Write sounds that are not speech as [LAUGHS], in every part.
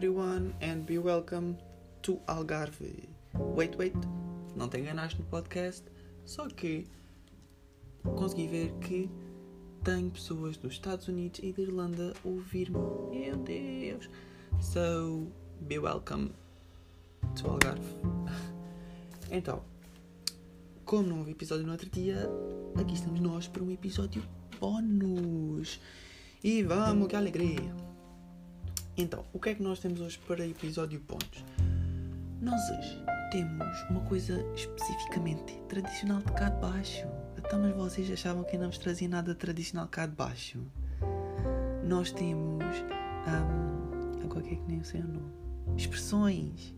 Everyone and be welcome to Algarve. Wait, wait, não te enganaste no podcast, só que consegui ver que tenho pessoas dos Estados Unidos e da Irlanda a ouvir-me. Meu Deus! So, be welcome to Algarve. [LAUGHS] Então, como não houve episódio no outro dia, aqui estamos nós para um episódio bónus. E vamos, que alegria! Então, o que é que nós temos hoje para episódio bónus? Nós hoje temos uma coisa especificamente tradicional de cá de baixo. Então, mas vocês achavam que não vos trazia nada tradicional cá de baixo? Nós temos. Um, agora que é que nem sei o nome? Expressões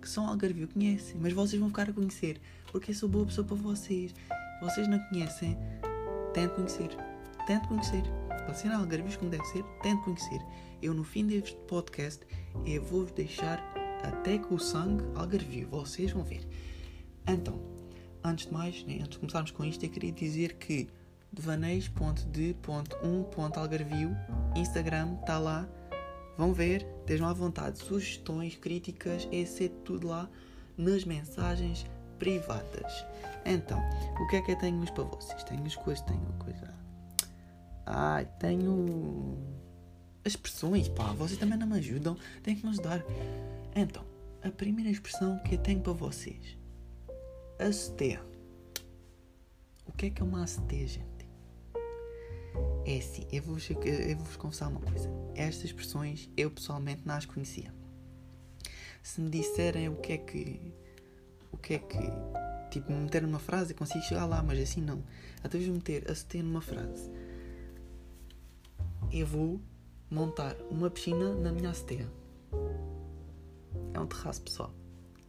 que são algarvio conhecem, mas vocês vão ficar a conhecer porque eu sou boa pessoa para vocês. Vocês não conhecem, tentem conhecer. Tentem conhecer. Para ser algarvios como deve ser, tentem conhecer. Eu no fim deste podcast eu vou-vos deixar até com o sangue algarvio. Vocês vão ver. Então, antes de mais, né, antes de começarmos com isto, eu queria dizer que devaneis.de.1.algarvio Instagram está lá. Vão ver, estejam à vontade. Sugestões, críticas, é tudo lá nas mensagens privadas. Então, o que é que eu tenho para vocês? Tenho as coisas, tenho coisa. Ai, tenho as expressões, pá, vocês também não me ajudam, têm que me ajudar. Então, a primeira expressão que eu tenho para vocês: aceter. O que é que é uma aceter, gente? É assim, eu vou-vos eu vou confessar uma coisa. Estas expressões eu pessoalmente não as conhecia. Se me disserem o que é que. O que é que. Tipo, me meter numa frase, consigo chegar lá, mas assim não. Até vos meter aceter numa frase. Eu vou montar uma piscina na minha aceteia. É um terraço, pessoal.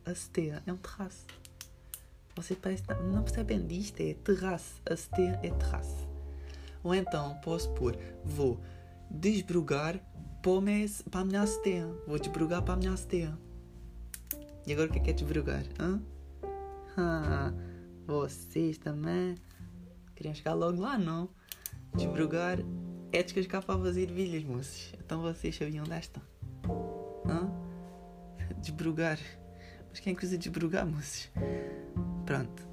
Aceteia é um terraço. Você parece não, percebem disto, é terraço. Aceteia é terraço. Ou então posso pôr, vou desbrugar para a minha aceteia. Vou desbrugar para a minha aceteia. E agora o que é, que é desbrugar? Hã? Ah, vocês também queriam chegar logo lá, não? Desbrugar é descascar para fazer ervilhas, moços. Então vocês sabiam desta? Hã? Desbrugar. Mas quem é que usa desbrugar, moços? Pronto.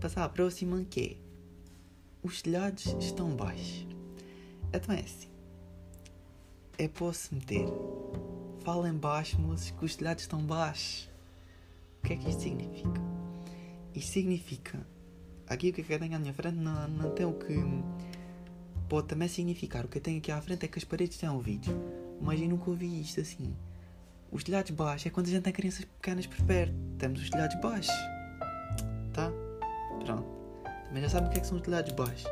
Passar à próxima que é. Os telhados estão baixos. Então é assim. É posso meter. Falem baixo, moços, que os telhados estão baixos. O que é que isto significa? Isto significa. Aqui o que é que eu tenho à minha frente não, não tem o que pode também significar. O que eu tenho aqui à frente é que as paredes têm ouvidos. Mas eu nunca ouvi isto assim. Os telhados baixos é quando a gente tem crianças pequenas por perto. Temos os telhados baixos. Tá? Pronto. Também já sabem o que é que são os telhados baixos.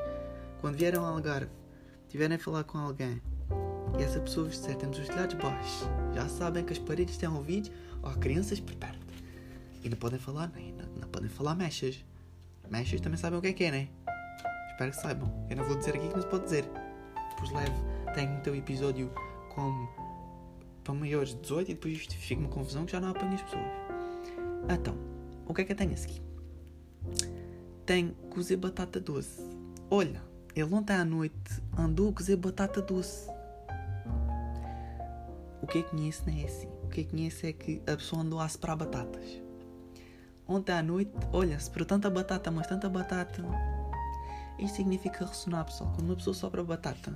Quando vieram ao Algarve, tiverem a falar com alguém e essa pessoa vos disser temos os telhados baixos, já sabem que as paredes têm ouvidos ou crianças por perto. E não podem falar, nem, não, não podem falar mechas. Mechas também sabem o que é que é, né? Espero que saibam. Eu não vou dizer aqui que não se pode dizer. Pois leve, tenho o episódio como para maiores de 18 e depois isto fica uma confusão que já não apanho as pessoas. Então, o que é que eu tenho a seguir? Tenho cozer batata doce. Olha, ele ontem à noite andou a cozer batata doce. O que eu conheço não é assim. O que eu conheço é que a pessoa andou a separar batatas. Ontem à noite, olha, separou tanta batata, mas tanta batata. Isto significa ressonar, pessoal. Quando uma pessoa sopra batata,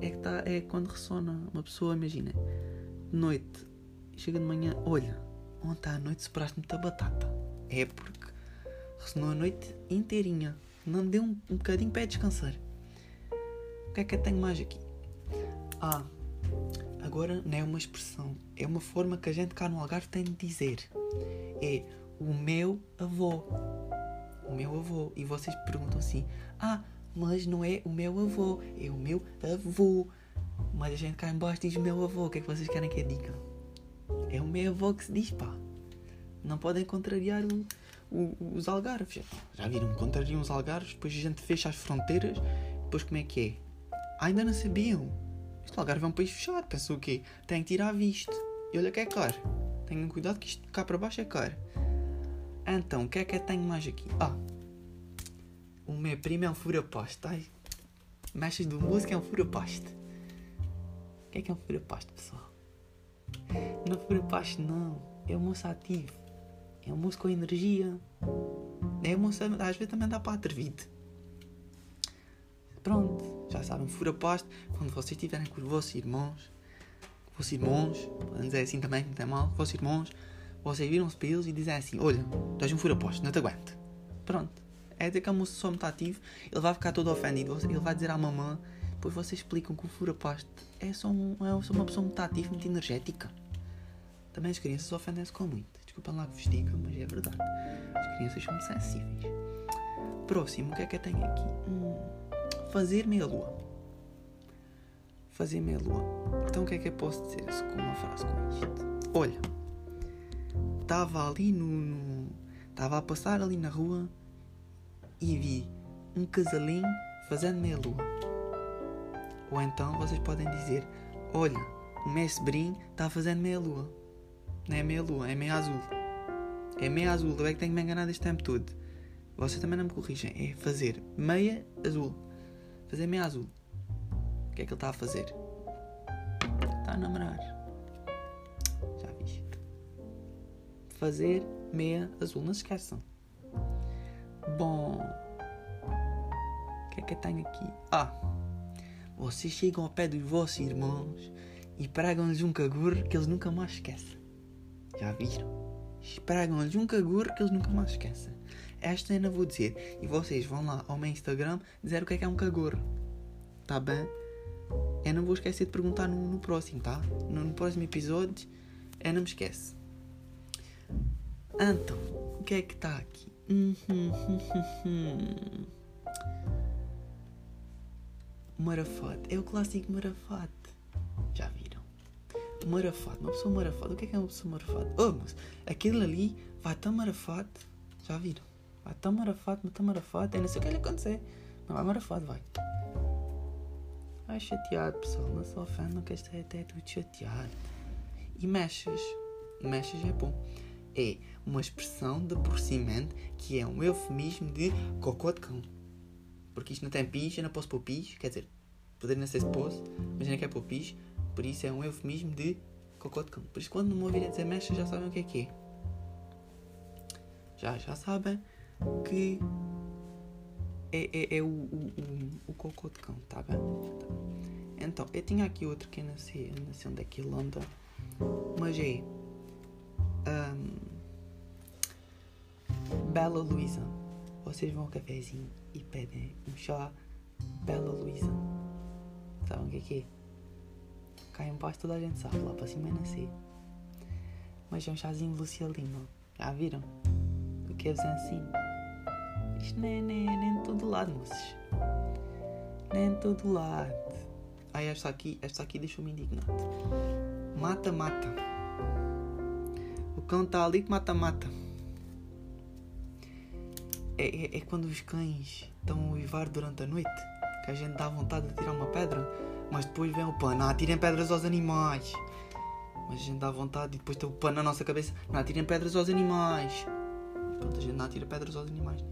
é que tá, é quando ressona. Uma pessoa, imagina, de noite, chega de manhã, olha, ontem à noite separaste muita batata. É porque ressonou a noite inteirinha. Não deu um, um bocadinho para descansar. O que é que eu tenho mais aqui? Ah, agora não é uma expressão, é uma forma que a gente cá no Algarve tem de dizer. É o meu avô. O meu avô. E vocês perguntam assim: Ah, mas não é o meu avô, é o meu avô. Mas a gente cá embaixo diz meu avô. O que é que vocês querem que eu diga? É o meu avô que se diz, pá. Não podem contrariar o, o, os algarves. Já viram? Contrariam os algarves, depois a gente fecha as fronteiras. Depois como é que é? Ah, ainda não sabiam. Este algarve é um país fechado. Pensou o quê? Tem que tirar visto. E olha que é caro. Tenham cuidado que isto cá para baixo é caro. Então, o que é que eu tenho mais aqui? Ah, o meu primo é um fura-poste. Ai, mexas do música é um fura-poste. O que é que é um fura-poste, pessoal? Não fura pasto, não. É um moço ativo. É um moço com energia. É um moço, às vezes também dá para atrevido. Pronto, já sabem, fura pasto. Quando vocês estiverem com os vossos irmãos, vossos irmãos, podem dizer assim também, não tem mal, vossos irmãos, vocês viram-se para eles e dizem assim: Olha, estás um fura pasto, não te aguento. Pronto. É dizer que a moça só muito ativo, ele vai ficar todo ofendido, ele vai dizer à mamã, depois vocês explicam que o fura pasto é só, um, é só uma pessoa muito ativa, muito energética. Também as crianças ofendem-se com muito. Desculpem lá que vos diga, mas é verdade. As crianças são muito sensíveis. Próximo, o que é que eu tenho aqui? Hum, fazer meia lua. Fazer meia lua. Então o que é que eu posso dizer com uma frase com isto? Olha, estava ali no. Estava a passar ali na rua e vi um casalinho fazendo meia lua. Ou então vocês podem dizer: Olha, o mestre Brim está fazendo meia lua. Não é meia lua, é meia azul. É meia azul, eu é que tenho me enganado este tempo todo. Vocês também não me corrigem. É fazer meia azul. Fazer meia azul. O que é que ele está a fazer? Está a namorar. Fazer meia azul. Não se esqueçam. Bom. O que é que eu tenho aqui? Ah. Vocês chegam ao pé dos vossos irmãos e pregam-lhes um cagurro que eles nunca mais esquecem. Já viram? Pregam-lhes um cagurro que eles nunca mais esquecem. Esta ainda vou dizer. E vocês vão lá ao meu Instagram dizer o que é que é um cagorro. Tá bem? Eu não vou esquecer de perguntar no, no próximo, tá? No, no, próximo episódio, eu não me esquece. Então, o que é que está aqui? Marafate. É o clássico marafate. Já viram? Marafate. Uma pessoa marafate. O que é que é uma pessoa marafate? Oh, mas aquele ali vai tão marafate. Já viram? Vai tão marafate, mas tão marafate. Eu não sei o que lhe acontecer. Mas vai marafate, vai. Vai chateado, pessoal. Não se ofendam que este é até tudo chateado. E mechas. Mechas é bom. É uma expressão de aborrecimento que é um eufemismo de cocô de cão. Porque isto não tem pis, eu não posso pôr pis. Quer dizer, poderia não ser se posso, mas eu não quero pôr pis. Por isso é um eufemismo de cocô de cão. Por isso quando me ouvirem dizer mecha já sabem o que é que é. Já, já sabem que é, é, é o, o, o, o, cocô de cão, tá bem? Então, eu tinha aqui outro que eu não eu não onde é que ele anda, mas é um, Bela Luísa. Vocês vão ao cafezinho e pedem um chá Bela Luísa. Sabem o que é que é? Cá em toda a gente sabe, lá para cima é sei. Mas é um chazinho Lucia Lima. Já viram? O que é assim? Isto nem, nem, nem de todo lado, moços. Nem de todo lado. Aí esta aqui, esta aqui deixou-me indignado. Mata, mata. O cão está ali que mata, mata. É, é, é, quando os cães estão a uivar durante a noite que a gente dá vontade de tirar uma pedra, mas depois vem o pano, não atirem pedras aos animais. Mas a gente dá vontade e depois tem o pano na nossa cabeça, não atirem pedras aos animais. Pronto, a gente não atira pedras aos animais. Né?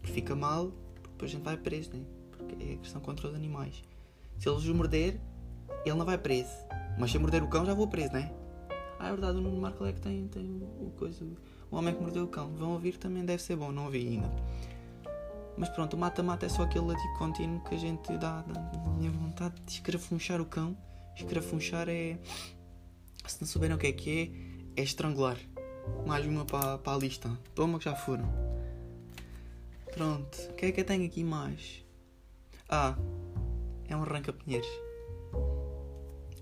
Porque fica mal, depois a gente vai preso, né? Porque é agressão contra os animais. Se eles os morder, ele não vai preso. Mas se eu morder o cão, já vou preso, né? Ah, é verdade, o Nuno Marco é que tem, tem o, o coisa. O homem que mordeu o cão. Vão ouvir também deve ser bom, não ouvi ainda. Mas pronto, o mata-mata é só aquele latido contínuo que a gente dá, dá vontade de escrafunchar o cão. Escrafunchar é. Se não souberem o que é que é, é estrangular. Mais uma para, para a lista. Toma que já foram. Pronto, o que é que eu tenho aqui mais? Ah, é um arranca-pinheiros.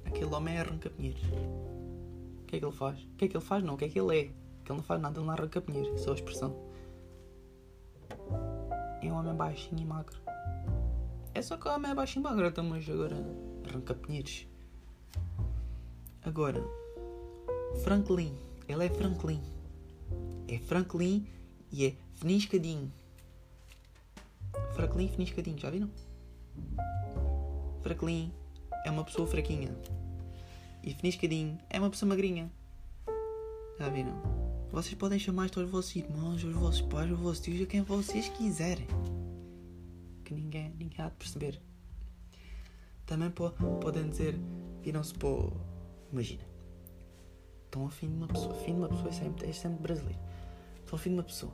Aquele homem é arranca-pinheiros. O que é que ele faz? O que é que ele faz? Não, o que é que ele é? Ele não faz nada, ele não arranca pinheiros. Só a expressão. É um homem baixinho e magro. É só que o homem é baixinho e magro, então, mas agora arranca pinheiros. Agora, Franklin. Ele é Franklin. É Franklin e é finiscadinho. Franklin finiscadinho, já viram? Franklin é uma pessoa fraquinha. E finiscadinho é uma pessoa magrinha. Já viram? Vocês podem chamar isto aos vossos irmãos, aos vossos pais, aos vossos tios, quem vocês quiserem. Que ninguém, ninguém há de perceber. Também po podem dizer, viram-se para. Imagina, estão afim de uma pessoa. Afim de uma pessoa é sempre, é sempre brasileiro. Estão afim de uma pessoa.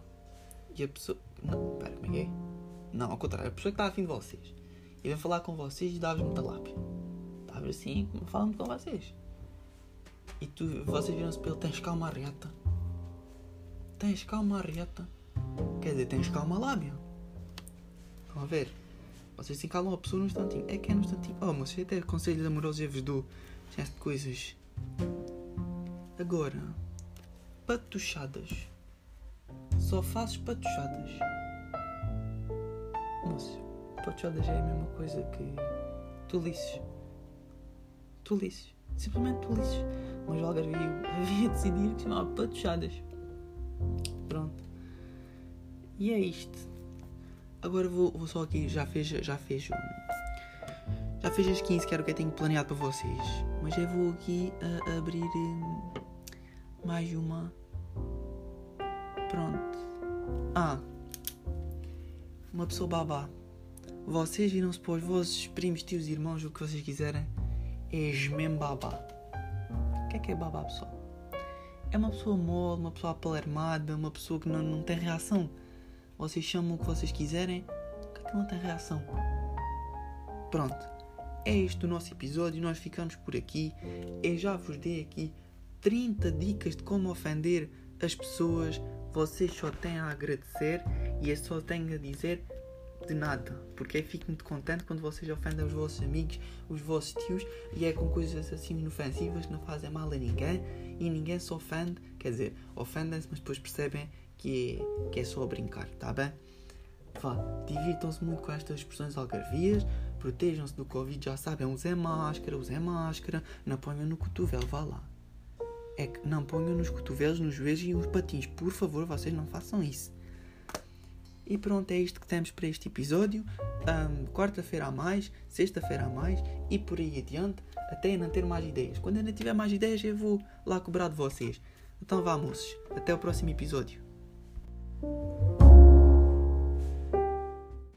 E a pessoa. Não, pera, como é que é? Não, ao contrário, a pessoa que está afim de vocês. E vem falar com vocês e dá-vos muita lápia. Dá-vos assim, falando com vocês. E tu, vocês viram-se para ele, tens calma reta. Tens calma reta. Quer dizer, tens calma lábia. Estão a ver? Vocês se calam a pessoa num instantinho. É que é num instantinho. Oh, mas até conselhos amorosos eu vos dou. Já de coisas. Agora, patuchadas. Só fazes patuchadas. Moço, patuchadas é a mesma coisa que tolices. Tolices. Simplesmente tolices. Mas o Algarve havia decidido que chamava patuchadas. Pronto. E é isto. Agora vou, vou só aqui, já fez, já fez já fez as 15 que era o que eu tenho planeado para vocês. Mas eu vou aqui a, a abrir hum, mais uma. Pronto. Ah. Uma pessoa babá. Vocês viram-se para os vossos primos, tios, irmãos, o que vocês quiserem. És mesmo babá. O que é que é babá, pessoal? É uma pessoa mole, uma pessoa apalermada, uma pessoa que não, não tem reação. Vocês chamam o que vocês quiserem, que não tem reação. Pronto. É este o nosso episódio. Nós ficamos por aqui. Eu já vos dei aqui 30 dicas de como ofender as pessoas. Vocês só têm a agradecer e eu só tenho a dizer de nada. Porque eu fico muito contente quando vocês ofendem os vossos amigos, os vossos tios e é com coisas assim inofensivas que não fazem mal a ninguém e ninguém se ofende. Quer dizer, ofendem-se, mas depois percebem que é, que é só brincar, tá bem? Vá, divirtam-se muito com estas expressões algarvias, protejam-se do Covid, já sabem, usem máscara, usem máscara, não ponham no cotovelo, vá lá. É que não ponham nos cotovelos, nos joelhos e nos patins, por favor, vocês não façam isso. E pronto, é isto que temos para este episódio. Um, Quarta-feira a mais, sexta-feira a mais e por aí adiante, até não ter mais ideias. Quando ainda tiver mais ideias, eu vou lá cobrar de vocês. Então vá, moços. Até o próximo episódio.